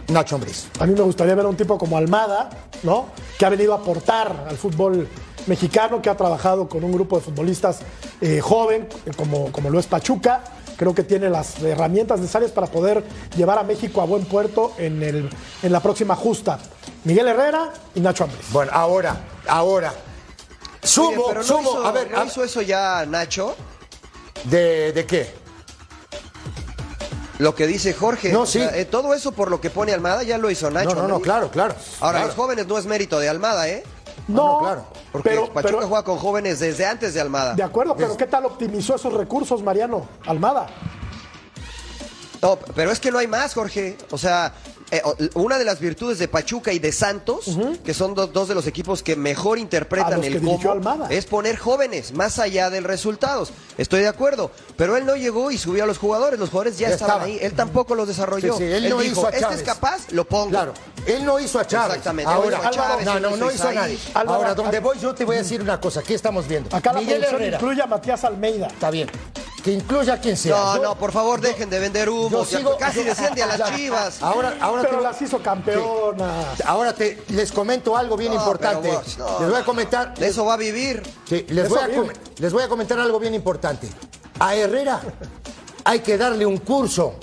Nacho Ambriz. A mí me gustaría ver a un tipo como Almada, ¿no? Que ha venido a aportar al fútbol mexicano, que ha trabajado con un grupo de futbolistas eh, joven, eh, como, como lo es Pachuca. Creo que tiene las herramientas necesarias para poder llevar a México a buen puerto en, el, en la próxima justa. Miguel Herrera y Nacho Ambriz. Bueno, ahora, ahora. Oye, Sumo, pero no sumo, hizo- a ver, ¿no a- hizo eso ya Nacho? ¿de, ¿de qué? Lo que dice Jorge. No, O sí. sea, eh, todo eso por lo que pone Almada ya lo hizo Nacho. No, no, no, claro, claro. Ahora, claro. los jóvenes no es mérito de Almada, ¿eh? No, no, claro. Porque pero, Pachuca pero- juega con jóvenes desde antes de Almada. de acuerdo, pero ¿qué tal optimizó esos recursos, Mariano? Almada. No, pero es que no hay más, Jorge. O sea, eh, una de las virtudes de Pachuca y de Santos, que son do- dos de los equipos que mejor interpretan el cómo, es poner jóvenes, más allá del resultados. Estoy de acuerdo. Pero él no llegó y subió a los jugadores. Los jugadores ya, Ya estaban estaban. ahí. Él tampoco los desarrolló. Sí, sí, él no dijo, hizo a este es capaz, lo pongo. Claro, él no hizo a Chávez. Exactamente, Ahora, a Chávez, no, no, no hizo a nadie. Álvaro, Ahora, donde voy yo te voy a decir una cosa. ¿Qué estamos viendo? Acá la Miguel Herrera. incluye a Matías Almeida. Está bien. Que incluya a quien sea. No, Yo- no, por favor, dejen de vender humo. yo sigo- casi yo- desciende a las chivas. Ahora, ahora Pero te- las hizo campeonas. Ahora te, les comento algo bien No, importante. pero vos, no, les voy a comentar. De eso va a vivir. Sí, les, voy a vive. les voy a comentar algo bien importante. A Herrera hay que darle un curso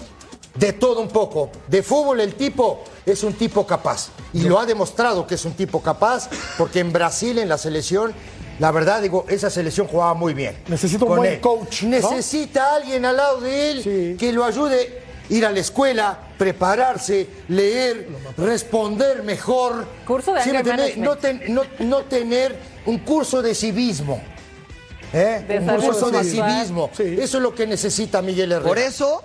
de todo un poco. De fútbol el tipo es un tipo capaz. Y lo ha demostrado que es un tipo capaz, porque en Brasil, en la selección, la verdad, digo, esa selección jugaba muy bien. Necesita un buen él. coach, ¿no? Necesita alguien al lado de él que lo ayude ir a la escuela, prepararse, leer, responder mejor. Curso de ¿Sí me anger entendés? no, management. ten- no- no tener un curso de civismo. ¿eh? De un curso de civismo. Eso es lo que necesita Miguel Herrera. Por eso,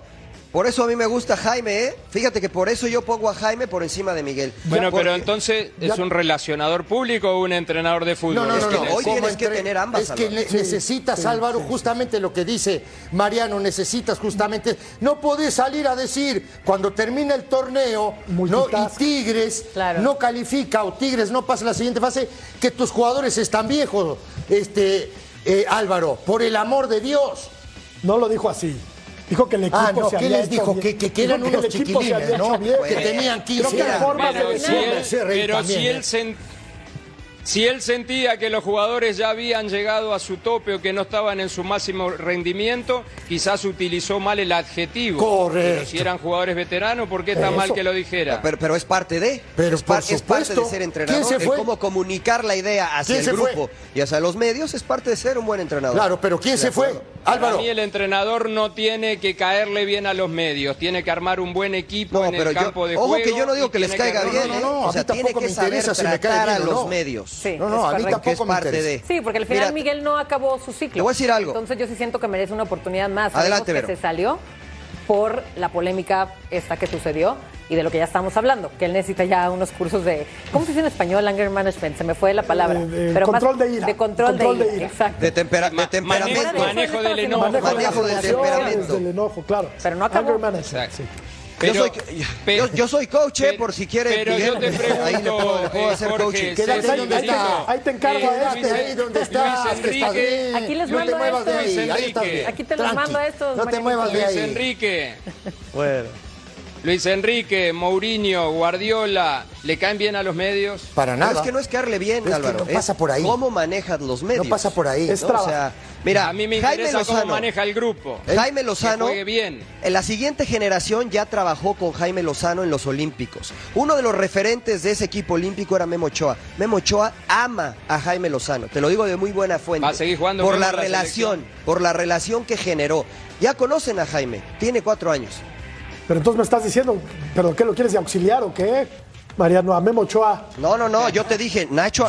por eso a mí me gusta Jaime, ¿eh? Fíjate que por eso yo pongo a Jaime por encima de Miguel. Bueno, Porque- pero entonces, ¿es Ya- un relacionador público o un entrenador de fútbol? No, no, Es no, que no. ne- hoy tienes que tener ambas, Es que Álvaro. necesitas, Álvaro, justamente lo que dice Mariano, necesitas justamente. No podés salir a decir cuando termina el torneo ¿no? y. Tigres Claro. no califica o Tigres no pasa la siguiente fase, que tus jugadores están viejos, este, eh, Álvaro, por el amor de Dios. No lo dijo así. Dijo que el equipo Ah, no, se ¿qué había les hecho dijo? bien. Que, que, que eran unos chiquilines, ¿no? bien. Que tenían 15 Creo que de Pero venir. si él, pero también, si ¿eh? él si él sentía que los jugadores ya habían llegado a su tope o que no estaban en su máximo rendimiento, quizás utilizó mal el adjetivo. Correcto. Pero si eran jugadores veteranos, ¿por qué está Eso. mal que lo dijera? Pero, pero es parte de. Pero es, par- es parte de ser ¿Quién entrenador. se El cómo comunicar la idea hacia ¿Quién el fue? grupo y hacia los medios es parte de ser un buen entrenador. Claro, pero ¿quién De se fue? Acuerdo. Para Álvaro. mí el entrenador no tiene que caerle bien a los medios, tiene que armar un buen equipo No, en pero el yo, campo de ojo juego. que yo no digo que les caiga que- bien, no, no, a o sea, mí tiene tampoco que me interesa si me cae bien a los no. medios. Sí, No, no, a mí tampoco me parte interesa. de. Sí, porque al final Mira, Miguel no acabó su ciclo. Le voy a decir algo. Entonces yo sí siento que merece una oportunidad más. Adelante, que se salió por la polémica esta que sucedió y de lo que ya estamos hablando, que él necesita ya unos cursos de, ¿cómo se dice en español? Anger management, se me fue la palabra. De- de control de ira. De control, Control de, de ira, ira. exacto. De, tempera- de temperamento. manejo- manejo del enojo. Manejo, Manejo de del temperamento. del enojo, claro. Pero no acabó. Anger management, Exacto. sí. Pero- yo, soy, pero- yo, yo soy coach, eh, pero- por si quiere. Pero Miguel, yo te pregunto, ahí le puedo, le puedo eh, hacer Jorge, coaching. Quédate ahí donde está. Ahí te encargo eh, a Quédate Luis- ahí donde Luis estás, que estás Enrique, bien. Aquí les no te mando muevas de estos. ahí, Luis ahí estás Enrique. bien. Aquí te los mando a estos, No te muevas de Luis ahí. Enrique, Bueno. Luis Enrique, Mourinho, Guardiola, ¿le caen bien a los medios? Para Pero nada. es que no es caerle bien, Es que Álvaro. no pasa por ahí. ¿Cómo manejas los medios? No pasa por ahí. Es ¿no? O sea, mira, a mí me Jaime interesa Lozano, cómo maneja el grupo. Jaime Que Lozano, juegue bien. en la siguiente generación ya trabajó con Jaime Lozano en los Olímpicos. Uno de los referentes de ese equipo olímpico era Memo Ochoa. Memo Ochoa ama a Jaime Lozano, te lo digo de muy buena fuente. Va a seguir jugando por Memo la relación, selección. por la relación que generó. Ya conocen a Jaime, tiene cuatro años. Pero entonces me estás diciendo, ¿pero qué lo quieres de auxiliar o qué? Mariano, a Memo Ochoa. No, no, no, yo te dije, Nacho,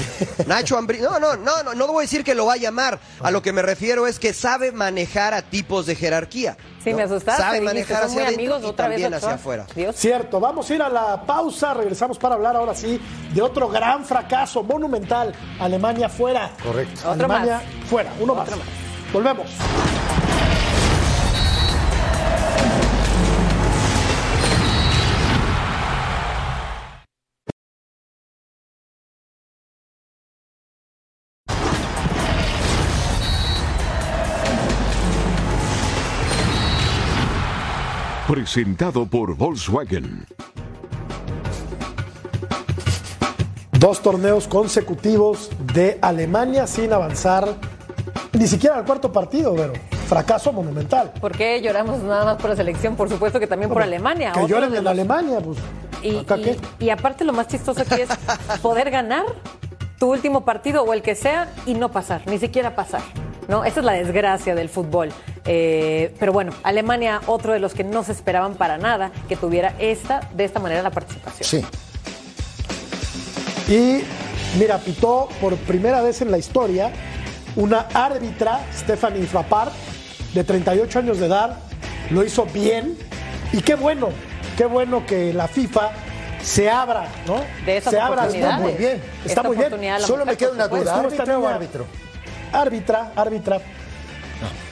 Nacho Ambrí, no, no, no, no, no voy a decir que lo va a llamar. A lo que me refiero es que sabe manejar a tipos de jerarquía. Sí, ¿no? me asustaste. Sabe dijiste, manejar hacia adentro amigos, y también hacia afuera. Dios. Cierto, vamos a ir a la pausa, regresamos para hablar ahora sí de otro gran fracaso monumental, Alemania fuera. Correcto. Alemania más. fuera, uno más. Más. Volvemos. Presentado por Volkswagen. Dos torneos consecutivos de Alemania sin avanzar ni siquiera al cuarto partido, pero fracaso monumental. ¿Por qué lloramos nada más por la selección? Por supuesto que también por Alemania. Que lloren de en los- Alemania, pues. Y, ¿acá y- qué? y aparte lo más chistoso aquí es poder ganar tu último partido o el que sea y no pasar, ni siquiera pasar. ¿No? Esa es la desgracia del fútbol. Eh, pero bueno, Alemania, otro de los que no se esperaban para nada que tuviera esta, de esta manera la participación. Sí. Y mira, pitó por primera vez en la historia una árbitra, Stephanie Frappart, de 38 años de edad. Lo hizo bien. Y qué bueno, qué bueno que la FIFA se abra, ¿no? De esas se abra. oportunidades. Está muy bien. Está muy bien. Solo me queda una duda. Estuvo esta ¿Árbitro o niña- árbitro? Árbitra, árbitra.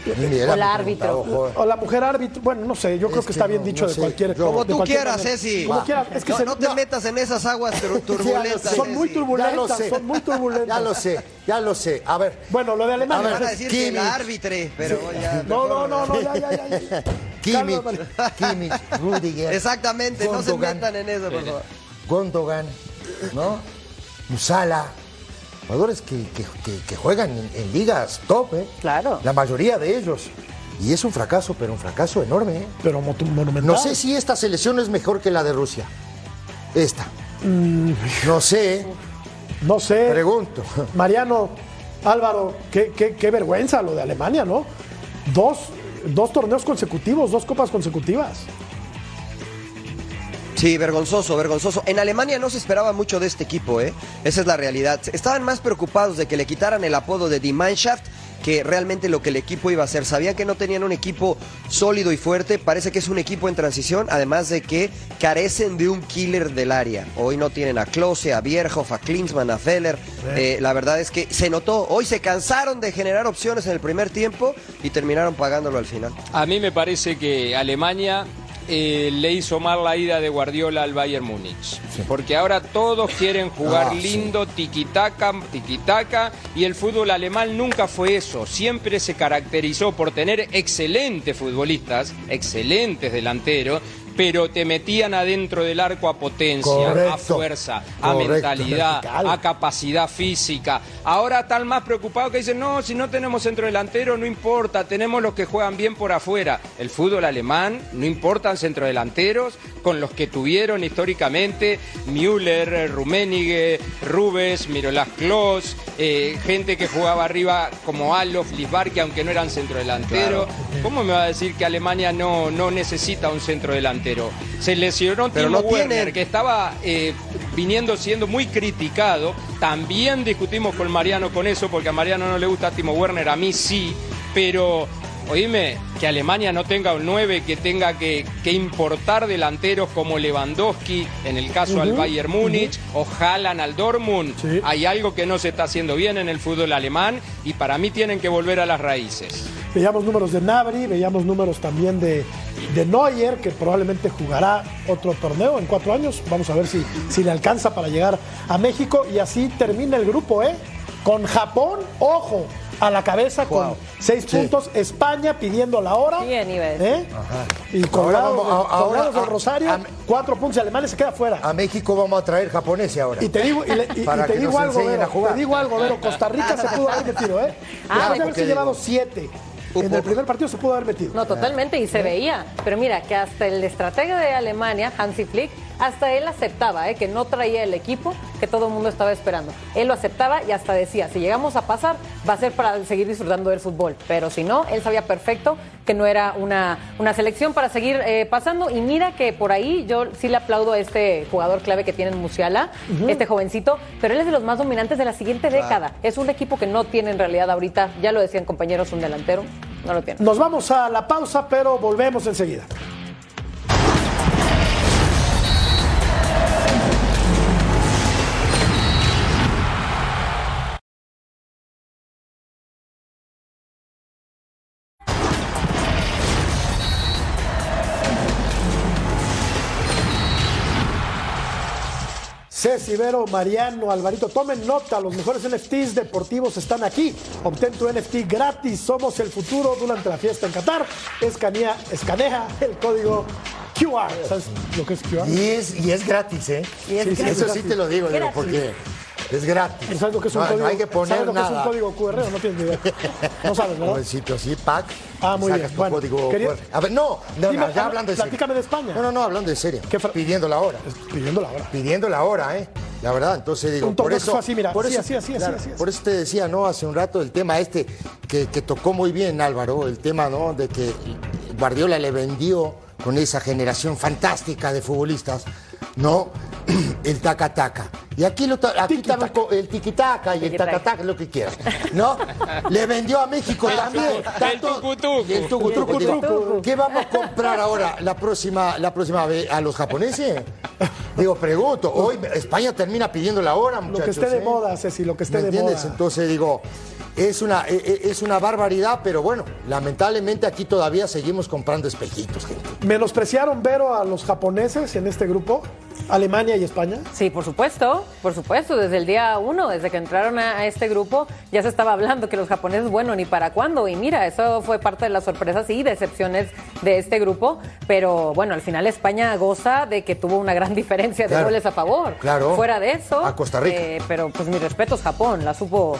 Mira, Hola, me árbitro. O la mujer árbitro. Bueno, no sé, yo creo Es que que está bien no, dicho no de sé. cualquier. Yo- Como de tú cualquier quieras, manera. Ceci. Como quieras. Es que no, se- no te metas en esas aguas Sí, turbulentas. sé. Son muy turbulentas, Ya lo sé. son muy turbulentas. Ya lo sé, ya lo sé. A ver. Bueno, lo de Alemania. Van a decir que Kimmich. la arbitre, pero ya. No, no, no, no, ya, ya, ya. Kimmich, Kimmich, Rudiger. Exactamente, no se metan en eso, por favor. Gondogan, ¿no? Musala. Jugadores que, que- que- que juegan en, en ligas top, ¿eh? Claro. La mayoría de ellos. Y es un fracaso, pero un fracaso enorme. ¿eh? Pero monumental. No sé si esta selección es mejor que la de Rusia. Esta. Mm, No sé. no sé. Pregunto. Mariano, Álvaro, qué, qué- qué vergüenza lo de Alemania, ¿no? Dos, dos torneos consecutivos, dos copas consecutivas. Sí, vergonzoso, vergonzoso. En Alemania no se esperaba mucho de este equipo, ¿eh? Esa es la realidad. Estaban más preocupados de que le quitaran el apodo de Die Mannschaft que realmente lo que el equipo iba a hacer. Sabían que no tenían un equipo sólido y fuerte. Parece que es un equipo en transición, además de que carecen de un killer del área. Hoy no tienen a Klose, a Bierhoff, a Klinsmann, a Feller. Eh, la verdad es que se notó. Hoy se cansaron de generar opciones en el primer tiempo y terminaron pagándolo al final. A mí me parece que Alemania eh, le hizo mal la ida de Guardiola al Bayern Múnich. Porque ahora todos quieren jugar Ah, sí. lindo, tiquitaca, tiquitaca, y el fútbol alemán nunca fue eso. Siempre se caracterizó por tener excelentes futbolistas, excelentes delanteros, pero te metían adentro del arco a potencia, a fuerza, a Correcto. mentalidad, a capacidad física. Ahora están más preocupados que dicen, no, si no tenemos centro delantero, no importa, tenemos los que juegan bien por afuera. El fútbol alemán, no importan centrodelanteros, con los que tuvieron históricamente Müller, eh, Rummenigge, Rubes, Mirolas Klose, eh, gente que jugaba arriba como Alof, Lisbarki, aunque no eran centrodelanteros. ¿Cómo me va a decir que Alemania no, no necesita un centrodelantero? Se lesionó Pero Timo no Werner, que estaba eh, viniendo siendo muy criticado. También discutimos con Mariano con eso, porque a Mariano no le gusta Timo Werner, a mí sí, pero oíme, que Alemania no tenga un 9, que tenga que, que importar delanteros como Lewandowski, en el caso al Bayern Múnich, o Haaland al Dortmund. Sí. Hay algo que no se está haciendo bien en el fútbol alemán y para mí tienen que volver a las raíces. Veíamos números de Nabri, veíamos números también de, de Neuer, que probablemente jugará otro torneo en cuatro años. Vamos a ver si, si le alcanza para llegar a México. Y así termina el grupo, ¿eh? Con Japón, ojo, a la cabeza con seis puntos. España pidiendo la hora. Bien. ¿eh? Y a- ahora del Rosario, a- cuatro puntos y Alemania se queda fuera. A México vamos a traer japoneses ahora. Y te digo, y le- y- y Para te que digo nos algo, Vero, a jugar. te digo algo, Vero, Costa Rica se pudo haber metido, ¿eh? Ah, Después de haberse llevado siete. En el primer partido se pudo haber metido. No, totalmente, y se veía. Pero mira, que hasta el estratega de Alemania, Hansi Flick, hasta él aceptaba ¿eh? que no traía el equipo que todo el mundo estaba esperando. Él lo aceptaba y hasta decía, si llegamos a pasar, va a ser para seguir disfrutando del fútbol. Pero si no, él sabía perfecto que no era una, una selección para seguir eh, pasando. Y mira que por ahí yo sí le aplaudo a este jugador clave que tiene en Musiala, este jovencito, pero él es de los más dominantes de la siguiente década. Es un equipo que no tiene en realidad ahorita, ya lo decían compañeros, un delantero. No lo tiene. Nos vamos a la pausa, pero volvemos enseguida. Ceci, Vero, Mariano, Alvarito, tomen nota, los mejores NFTs deportivos están aquí. Obtén tu NFT gratis, somos el futuro durante la fiesta en Qatar. Escanea, escanea el código QR. ¿Sabes lo que es QR? Y es, y es gratis, ¿eh? Y es Sí, sí, gratis. Eso sí te lo digo, digo, porque es gratis. ¿Sabes lo que es un no, código? no hay que poner ¿Sabes lo que nada. es un código QR no tienes ni idea? No sabes, ¿verdad? Un sitio así, pack. Ah, muy sacas bien. tu Bueno, código quería- QR. A ver, no, no, Dime, no, ya ah, hablando de serio. platícame de España. No, no, no, hablando de serio. Pidiendo la hora. Pidiendo la hora. Pidiendo la hora, ¿eh? La verdad, entonces digo, Un por eso. así, mira, por así, eso, así, así, así, claro, así, así. Por eso te decía, ¿no? Hace un rato el tema este que, que tocó muy bien Álvaro, el tema, ¿no? De que Guardiola le vendió con esa generación fantástica de futbolistas, ¿no? El taca-taca. Y aquí, lo, aquí el tiquitaca y el taca-taca, lo que quieras, ¿no? Le vendió a México también. El. Y el tucutucu, el digo, tucutucu. ¿Qué vamos a comprar ahora la próxima, la próxima vez a los japoneses? Digo, pregunto, hoy España termina pidiendo la hora, Lo que esté de ¿eh? moda, Ceci, lo que esté ¿Me de entiendes? moda. Entonces digo, es una, e- e- es una barbaridad, pero bueno, lamentablemente aquí todavía seguimos comprando espejitos, gente. ¿Menospreciaron, Vero, a los japoneses en este grupo? Alemania y España. Sí, por supuesto, por supuesto. Desde el día uno, desde que entraron a, este grupo, ya se estaba hablando que los japoneses, bueno, ni para cuándo. Y mira, eso fue parte de las sorpresas y decepciones de este grupo. Pero bueno, al final España goza de que tuvo una gran diferencia de Claro. goles a favor. Claro. Fuera de eso. A Costa Rica. eh, pero pues mis respetos, Japón, la supo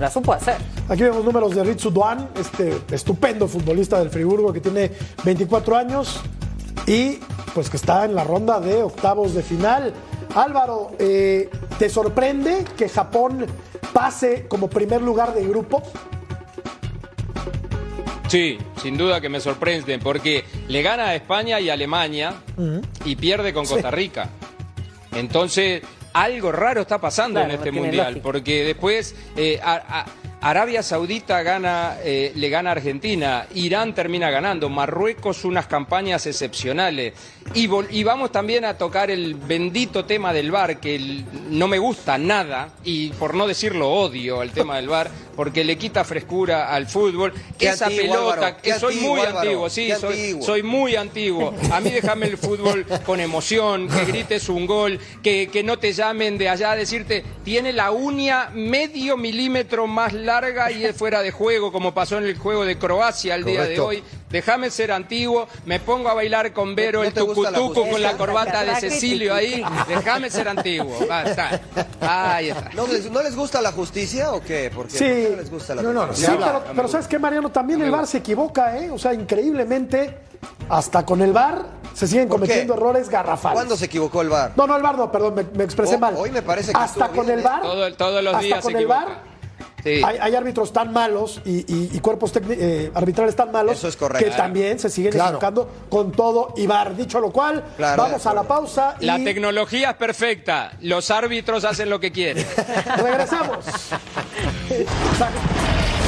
La supo hacer. Aquí vemos números de Ritsu Duan, este estupendo futbolista del Friburgo que tiene 24 años y pues que está en la ronda de octavos de final. Álvaro, eh, ¿te sorprende que Japón pase como primer lugar de grupo? Sí, sin duda que me sorprende, porque le gana a España y a Alemania y pierde con Costa Rica. Entonces, algo raro está pasando Claro, en este mundial, lógica. porque después eh, a- a- Arabia Saudita gana, eh, le gana a Argentina, Irán termina ganando, Marruecos unas campañas excepcionales. Y, y vamos también a tocar el bendito tema del VAR, que el- no me gusta nada, y por no decirlo odio el tema del VAR, porque le quita frescura al fútbol. Qué Esa antiguo, pelota, Álvaro, que soy antiguo, muy Álvaro, antiguo, sí, soy, antiguo. soy muy antiguo. A mí déjame el fútbol con emoción, que grites un gol, que, que no te llamen de allá a decirte, tiene la uña medio milímetro más larga y es fuera de juego, como pasó en el juego de Croacia el día de hoy. Déjame ser antiguo, me pongo a bailar con Vero No el la tucutuco con la corbata de Cecilio ahí. Déjame ser antiguo. Ah, está. Ahí está. ¿No les, ¿No les gusta la justicia o qué? Porque Sí. ¿por qué no les gusta la No, no, justicia? Sí, pero, pero ¿sabes qué, Mariano? También el VAR se equivoca, ¿eh? O sea, increíblemente, hasta con el VAR se siguen cometiendo errores garrafales. ¿Cuándo se equivocó el VAR? No, no, el VAR no, perdón, me, me expresé Oh, mal. hoy me parece que Hasta con bien, el ¿eh? VAR. Todo- todos los hasta días con se el. VAR. Sí. Hay, hay árbitros tan malos y, y- y cuerpos eh, arbitrales tan malos Eso es correcto. que también se siguen Claro. equivocando con todo y VAR. Dicho lo cual, Claro, vamos a la pausa y La tecnología es perfecta, los árbitros hacen lo que quieren. regresamos.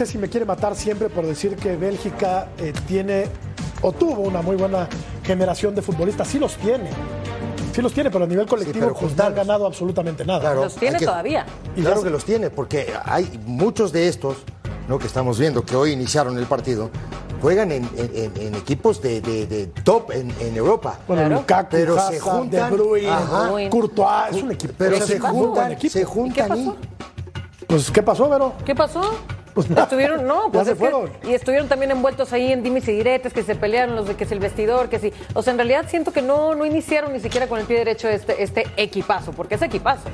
Ceci me quiere matar siempre por decir que Bélgica eh, tiene o tuvo una muy buena generación de futbolistas. Sí los tiene. Sí los tiene, pero a nivel colectivo pero pues, no han ganado absolutamente nada. Claro, Los tiene que- todavía. Y claro que los tiene, porque hay muchos de estos ¿no? que estamos viendo que hoy iniciaron el partido, juegan en, en- en- en equipos de, de- de top en, en Europa. Bueno, Claro. Lukaku, Pero se juntan, De Bruyne, ajá. Courtois, es un equipo. Pero se un muy buen juntan, se ¿Y juntan y-? Pues, ¿qué pasó, Vero? ¿Qué pasó? Pues nada. Estuvieron, no, Ya pues se que- y estuvieron también envueltos ahí en dimes y diretes, que se pelearon los de que es el vestidor, que sí. O sea, en realidad siento que no, no iniciaron ni siquiera con el pie derecho este, este equipazo, porque es equipazo.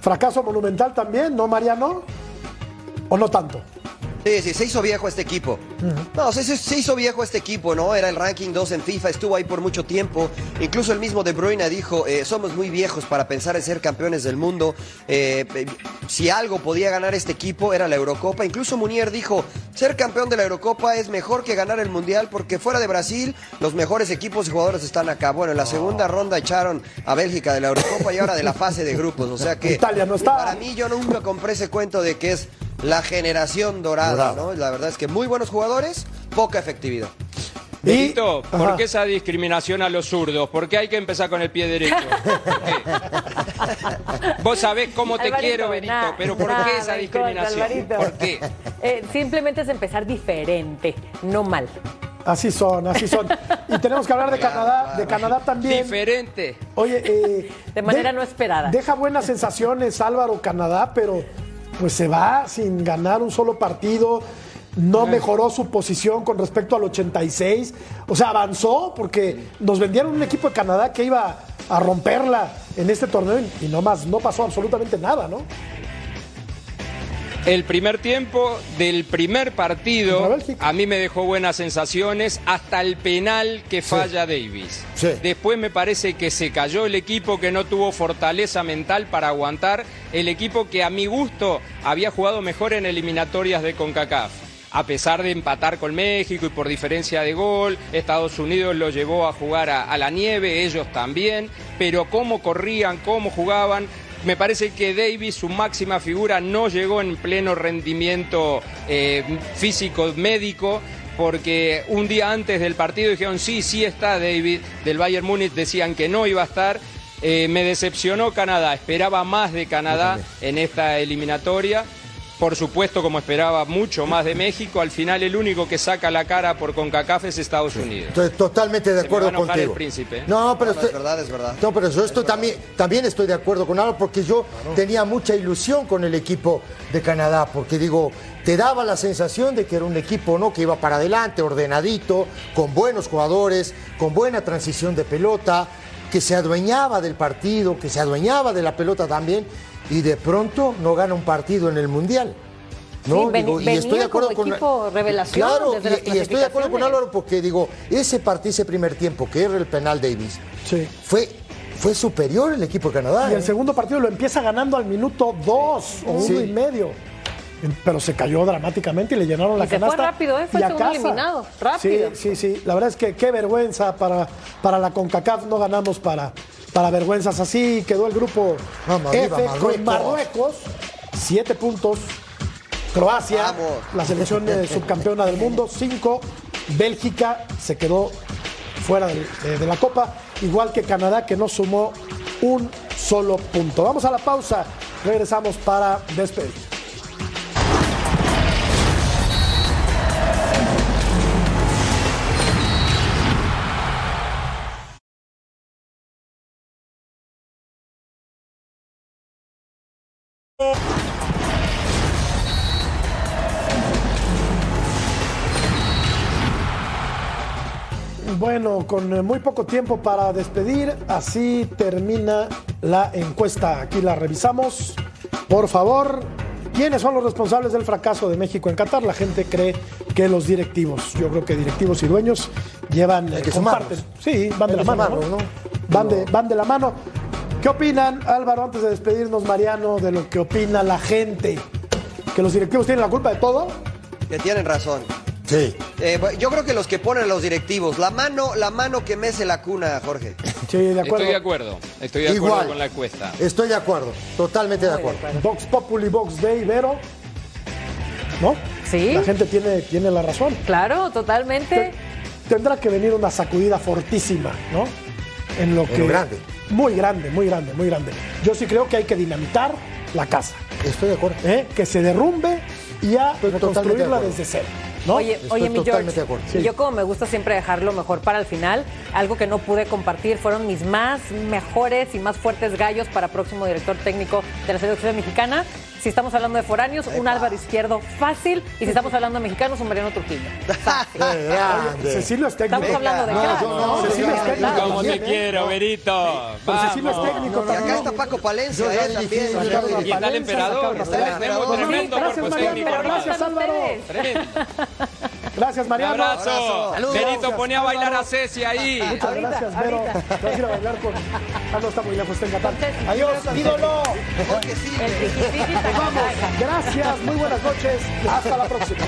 Fracaso monumental también, ¿no, Mariano? ¿O no tanto? Sí, sí, se hizo viejo este equipo. No, se, se- se hizo viejo este equipo, ¿no? Era el ranking 2 en FIFA, estuvo ahí por mucho tiempo. Incluso el mismo De Bruyne dijo, eh, somos muy viejos para pensar en ser campeones del mundo. Eh, eh, si algo podía ganar este equipo era la Eurocopa. Incluso Munier dijo, ser campeón de la Eurocopa es mejor que ganar el Mundial porque fuera de Brasil los mejores equipos y jugadores están acá. Bueno, en la segunda ronda echaron a Bélgica de la Eurocopa y ahora de la fase de grupos. O sea que... Italia no está. Para mí yo nunca compré ese cuento de que es la generación dorada, Dorada. ¿no? La verdad es que muy buenos jugadores, poca efectividad. Benito, ¿por Ajá. qué esa discriminación a los zurdos? ¿Por qué hay que empezar con el pie derecho? ¿Por qué? Vos sabés cómo te Alvarito, quiero, Benito, pero ¿por qué esa contra, discriminación? ¿Por qué? Eh, simplemente es empezar diferente, no mal. Así son, así son. Y tenemos que hablar de Canadá, de Canadá también. Diferente. Oye, eh, De manera no esperada. Deja buenas sensaciones Álvaro Canadá, pero pues se va sin ganar un solo partido. No mejoró su posición con respecto al 86. O sea, avanzó porque nos vendieron un equipo de Canadá que iba a romperla en este torneo y no más, no pasó absolutamente nada, ¿no? El primer tiempo del primer partido a mí me dejó buenas sensaciones hasta el penal que falla Davis. Sí. Después me parece que se cayó el equipo que no tuvo fortaleza mental para aguantar, el equipo que a mi gusto había jugado mejor en eliminatorias de CONCACAF. A pesar de empatar con México y por diferencia de gol, Estados Unidos lo llevó a jugar a, a la nieve, ellos también, pero cómo corrían, cómo jugaban, me parece que Davis, su máxima figura, no llegó en pleno rendimiento eh, físico médico. Porque un día antes del partido dijeron sí, sí está David, del Bayern Múnich decían que no iba a estar. Eh, me decepcionó Canadá, esperaba más de Canadá en esta eliminatoria. Por supuesto, como esperaba, mucho más de México. Al final, el único que saca la cara por CONCACAF es Estados Unidos. Estoy totalmente de Se me acuerdo va a enojar contigo. el príncipe. No, pero No, no, estoy- es verdad, es verdad. No, pero yo estoy también, también estoy de acuerdo con Álvaro porque yo tenía mucha ilusión con el equipo de Canadá, porque digo, te daba la sensación de que era un equipo ¿no? que iba para adelante, ordenadito, con buenos jugadores, con buena transición de pelota, que se adueñaba del partido, que se adueñaba de la pelota también, y de pronto no gana un partido en el Mundial. ¿no? Digo, y estoy de acuerdo como con equipo revelación Claro, desde las y, y estoy de acuerdo con. Álvaro porque digo, ese partido, ese primer tiempo, que era el penal Davis, Sí. fue, fue superior el equipo de Canadá. Y el ¿eh? segundo partido lo empieza ganando al minuto dos o Sí. uno y medio. Pero se cayó dramáticamente y le llenaron la Y se fue canasta. rápido, ¿eh? Fue segundo casa. eliminado. Rápido. Sí, sí, sí. La verdad es que qué vergüenza para, para la CONCACAF. No ganamos para, para vergüenzas así. Quedó el grupo Vamos, F arriba, con Marruecos. Marruecos. Siete puntos. Croacia, Vamos. la selección eh, subcampeona del mundo. Cinco. Bélgica se quedó fuera del- eh, de la Copa, igual que Canadá, que no sumó un solo punto. Vamos a la pausa, regresamos para despedir. Bueno, con eh, muy poco tiempo para despedir, así termina la encuesta. Aquí la revisamos. Por favor, ¿quiénes son los responsables del fracaso de México en Qatar? La gente cree que los directivos. Yo creo que directivos y dueños llevan, Hay que eh, comparten. sumarlos. Sí, van de la que mano. sumarlos, ¿no? ¿no? Van, de, van de la mano. ¿Qué opinan, Álvaro, antes de despedirnos, Mariano, de lo que opina la gente? ¿Que los directivos tienen la culpa de todo? Que tienen razón. Sí. Eh, yo creo que los que ponen los directivos, la mano, la mano que mece la cuna, Jorge. Sí, de acuerdo. Estoy de acuerdo. Estoy de acuerdo Igual. con la encuesta. Estoy de acuerdo, totalmente de acuerdo. Vox Populi, Vox Day, Vero. ¿No? Sí. La gente tiene, tiene la razón. Claro, totalmente. Tendrá que venir una sacudida fortísima, ¿no? En lo que. lo grande. Muy grande, muy grande, muy grande. Yo sí creo que hay que dinamitar la casa. Estoy de acuerdo. ¿eh? Que se derrumbe y a Estoy totalmente de reconstruirla desde cero. ¿No? Oye, Estoy oye, mi George, y yo como me gusta siempre dejarlo mejor para el final, algo que no pude compartir fueron mis más mejores y más fuertes gallos para próximo director técnico de la selección mexicana. Si estamos hablando de foráneos, un Álvaro Izquierdo fácil, y si estamos hablando de mexicanos, un Mariano Trujillo. Fácil. Cecilio es técnico. Estamos hablando de crack, no, Cecilio es técnico. ¿Cómo te también, ¿eh? quiero, Verito? Pero Cecilio es técnico Y acá también. está Paco Palencia, eh, también. Y está el emperador. Está el Tenemos emperador. tremendo Gracias, cuerpo Mariano. técnico, Pero ¿cómo hermano. Gracias, Álvaro. Tremendo. Gracias, Un Mariano. abrazo. Saludos. Verito, Gracias, ponía a bailar a Ceci ahí. Muchas Ahorita, gracias, Vero. Vas a ir a bailar con. Ah, no está muy lejos, está en. Adiós, ídolo. Vamos. Gracias, muy buenas noches. Hasta la próxima.